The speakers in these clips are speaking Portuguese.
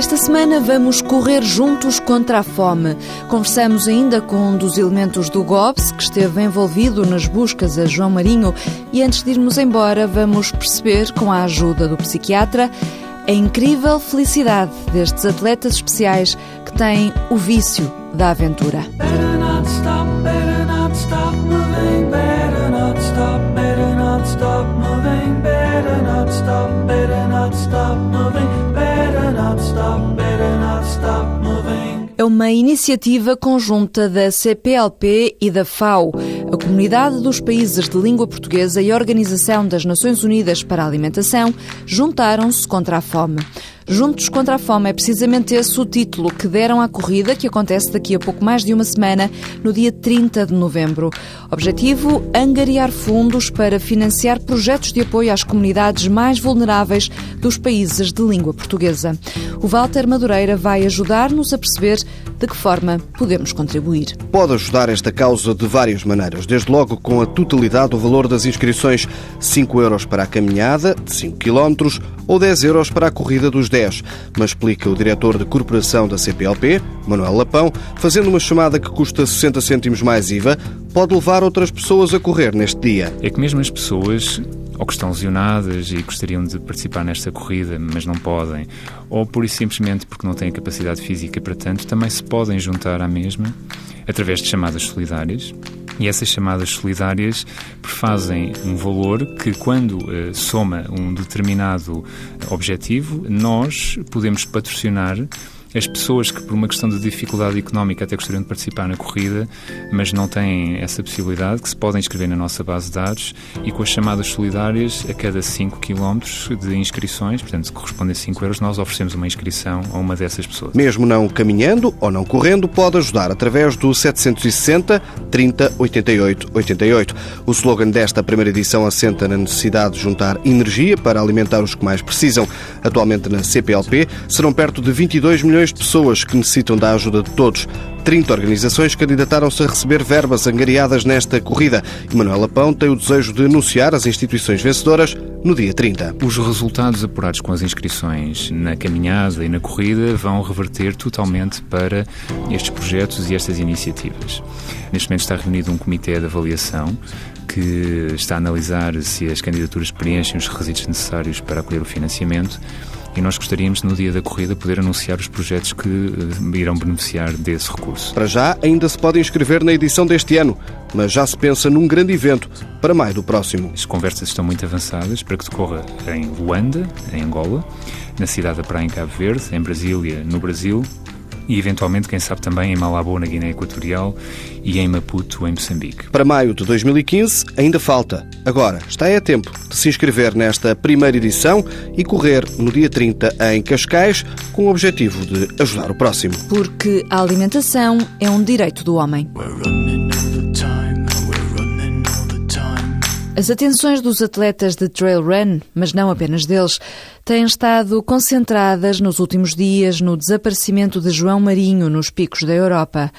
Esta semana vamos correr juntos contra a fome. Conversamos ainda com um dos elementos do GOBS que esteve envolvido nas buscas a João Marinho e antes de irmos embora vamos perceber, com a ajuda do psiquiatra, a incrível felicidade destes atletas especiais que têm o vício da aventura. É uma iniciativa conjunta da CPLP e da FAO, a Comunidade dos Países de Língua Portuguesa e a Organização das Nações Unidas para a Alimentação, juntaram-se contra a fome. Juntos contra a Fome é precisamente esse o título que deram à corrida, que acontece daqui a pouco mais de uma semana, no dia 30 de novembro. Objetivo: angariar fundos para financiar projetos de apoio às comunidades mais vulneráveis dos países de língua portuguesa. O Walter Madureira vai ajudar-nos a perceber de que forma podemos contribuir. Pode ajudar esta causa de várias maneiras, desde logo com a totalidade do valor das inscrições, 5 euros para a caminhada de 5 km ou 10 euros para a corrida dos 10, mas explica o diretor de corporação da CPLP, Manuel Lapão, fazendo uma chamada que custa 60 cêntimos mais IVA, pode levar outras pessoas a correr neste dia. É que mesmo as pessoas ou que estão lesionadas e gostariam de participar nesta corrida, mas não podem, ou por simplesmente porque não têm capacidade física para tanto, também se podem juntar à mesma através de chamadas solidárias. E essas chamadas solidárias prefazem um valor que, quando uh, soma um determinado objetivo, nós podemos patrocinar as pessoas que, por uma questão de dificuldade económica, até gostariam de participar na corrida, mas não têm essa possibilidade, que se podem inscrever na nossa base de dados e com as chamadas solidárias, a cada 5 km de inscrições, portanto, correspondem a 5 euros, nós oferecemos uma inscrição a uma dessas pessoas. Mesmo não caminhando ou não correndo, pode ajudar através do 760 30 88 88. O slogan desta primeira edição assenta na necessidade de juntar energia para alimentar os que mais precisam. Atualmente na CPLP serão perto de 22 milhões milhões de pessoas que necessitam da ajuda de todos. 30 organizações candidataram-se a receber verbas angariadas nesta corrida e Manuela Pão tem o desejo de anunciar as instituições vencedoras no dia 30. Os resultados apurados com as inscrições na caminhada e na corrida vão reverter totalmente para estes projetos e estas iniciativas. Neste momento está reunido um comitê de avaliação que está a analisar se as candidaturas preenchem os requisitos necessários para acolher o financiamento e nós gostaríamos, no dia da corrida, poder anunciar os projetos que uh, irão beneficiar desse recurso. Para já, ainda se pode inscrever na edição deste ano, mas já se pensa num grande evento para maio do próximo. As conversas estão muito avançadas para que decorra em Luanda, em Angola, na cidade da Praia em Cabo Verde, em Brasília, no Brasil, e eventualmente, quem sabe também em Malabo, na Guiné Equatorial e em Maputo, em Moçambique. Para maio de 2015 ainda falta. Agora está a tempo de se inscrever nesta primeira edição e correr no dia 30 em Cascais com o objetivo de ajudar o próximo. Porque a alimentação é um direito do homem. As atenções dos atletas de trail run, mas não apenas deles, têm estado concentradas nos últimos dias no desaparecimento de João Marinho nos picos da Europa.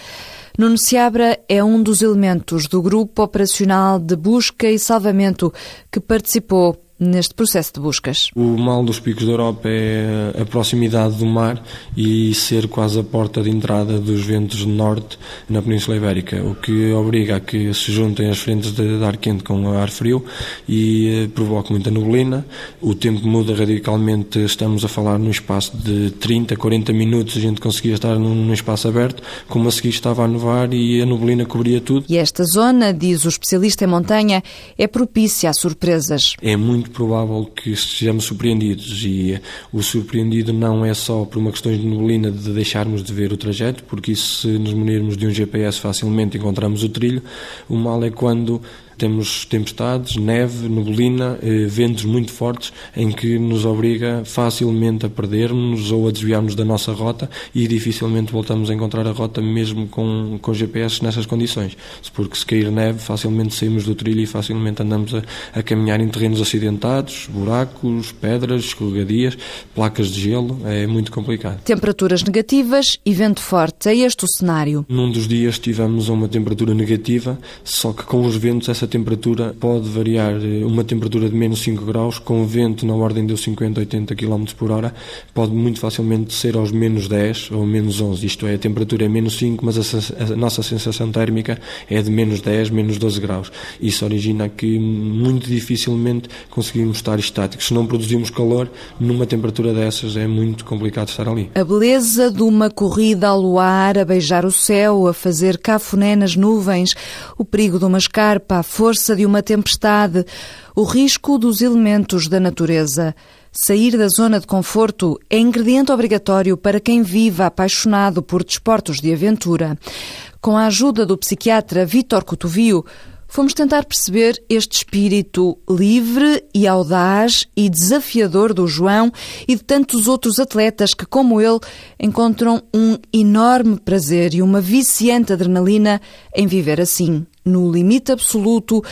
Nuno Seabra é um dos elementos do grupo operacional de busca e salvamento que participou neste processo de buscas? O mal dos picos da Europa é a proximidade do mar e ser quase a porta de entrada dos ventos de norte na Península Ibérica, o que obriga a que se juntem as frentes de ar quente com ar frio e eh, provoca muita neblina. O tempo muda radicalmente, estamos a falar num espaço de 30, 40 minutos, a gente conseguia estar num espaço aberto, como a seguir estava a nevar e a neblina cobria tudo. E esta zona, diz o especialista em montanha, é propícia a surpresas. É muito provável que estejamos surpreendidos e o surpreendido não é só por uma questão de neblina de deixarmos de ver o trajeto, porque se nos munirmos de um GPS facilmente encontramos o trilho, o mal é quando temos tempestades, neve, neblina, eh, ventos muito fortes em que nos obriga facilmente a perdermos ou a desviarmos da nossa rota e dificilmente voltamos a encontrar a rota mesmo com, com GPS nessas condições. Porque se cair neve, facilmente saímos do trilho e facilmente andamos a, a caminhar em terrenos acidentados, buracos, pedras, escorregadias, placas de gelo. É muito complicado. Temperaturas negativas e vento forte. É este o cenário? Num dos dias tivemos uma temperatura negativa, só que com os ventos essa temperatura pode variar eh, uma temperatura de menos 5 graus, com vento na ordem de 50, 80 km por hora, pode muito facilmente ser aos menos 10 ou menos 11. Isto é, a temperatura é menos 5, mas a, a nossa sensação térmica é de menos 10, menos 12 graus. Isso origina que muito dificilmente conseguimos estar estáticos. Se não produzimos calor, numa temperatura dessas é muito complicado estar ali. A beleza de uma corrida ao luar, a beijar o céu, a fazer cafuné nas nuvens, o perigo de uma escarpa, a força de uma tempestade, o risco dos elementos da natureza. Sair da zona de conforto é ingrediente obrigatório para quem vive apaixonado por desportos de aventura. Com a ajuda do psiquiatra Vítor Cotovio, fomos tentar perceber este espírito livre e audaz e desafiador do João e de tantos outros atletas que, como ele, encontram um enorme prazer e uma viciante adrenalina em viver assim, no limite absoluto,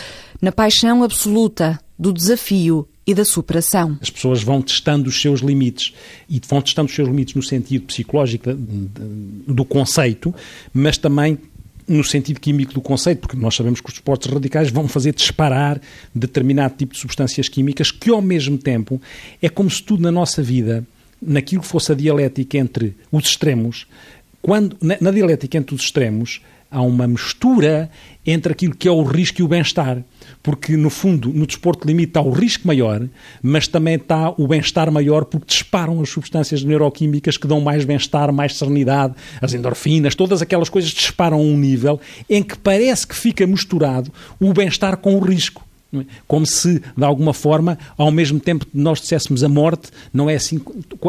na paixão absoluta do desafio e da superação. As pessoas vão testando os seus limites e vão testando os seus limites no sentido psicológico do conceito, mas também no sentido químico do conceito, porque nós sabemos que os esportes radicais vão fazer disparar determinado tipo de substâncias químicas que, ao mesmo tempo, é como se tudo na nossa vida, naquilo que fosse a dialética entre os extremos, quando na, na dialética entre os extremos, há uma mistura entre aquilo que é o risco e o bem-estar. Porque, no fundo, no desporto limite está o risco maior, mas também está o bem-estar maior porque disparam as substâncias neuroquímicas que dão mais bem-estar, mais serenidade, as endorfinas, todas aquelas coisas disparam a um nível em que parece que fica misturado o bem-estar com o risco. É? Como se, de alguma forma, ao mesmo tempo que nós disséssemos a morte, não é, assim,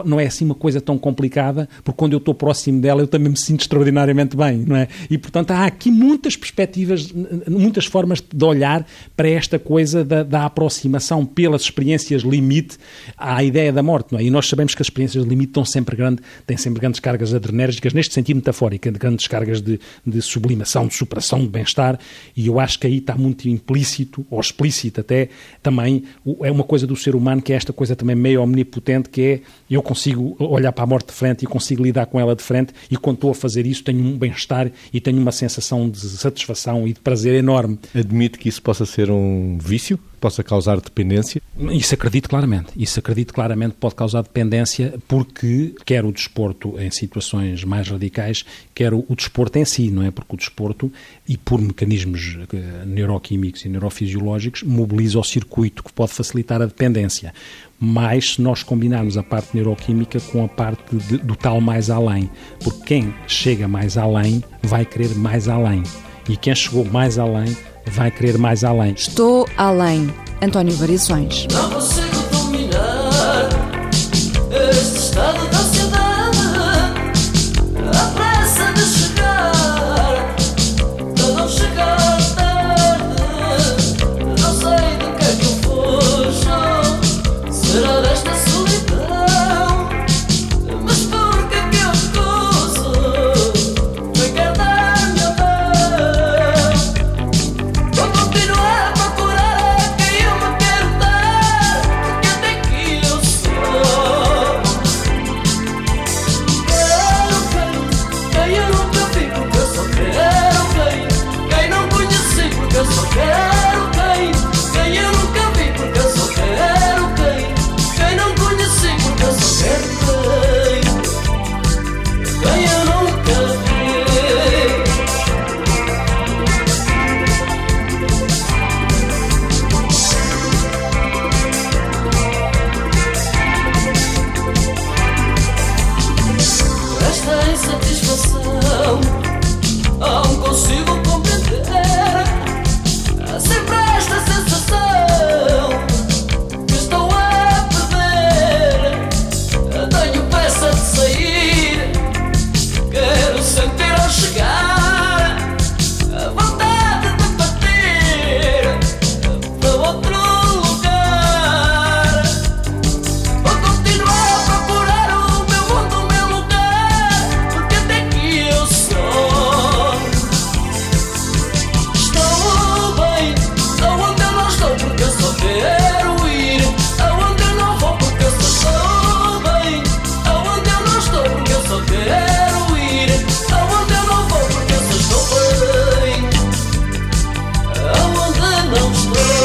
não é assim uma coisa tão complicada, porque quando eu estou próximo dela eu também me sinto extraordinariamente bem, não é? E, portanto, há aqui muitas perspectivas, muitas formas de olhar para esta coisa da, da aproximação pelas experiências limite à ideia da morte, não é? E nós sabemos que as experiências limite estão sempre grande, têm sempre grandes cargas adrenérgicas, neste sentido metafórico, grandes cargas de, de sublimação, de superação, de bem-estar, e eu acho que aí está muito implícito, ou explícito, explícita até, também é uma coisa do ser humano que é esta coisa também meio omnipotente, que é eu consigo olhar para a morte de frente e consigo lidar com ela de frente e quando estou a fazer isso tenho um bem-estar e tenho uma sensação de satisfação e de prazer enorme. Admite que isso possa ser um vício? Possa causar dependência? Isso acredito claramente. Isso acredito claramente pode causar dependência porque quer o desporto em situações mais radicais, quer o, desporto em si, não é? Porque o desporto, e por mecanismos eh, neuroquímicos e neurofisiológicos, mobiliza o circuito que pode facilitar a dependência. Mas se nós combinarmos a parte neuroquímica com a parte de, do tal mais além, porque quem chega mais além vai querer mais além. E quem chegou mais além vai querer mais além. Estou além. António Variações. não.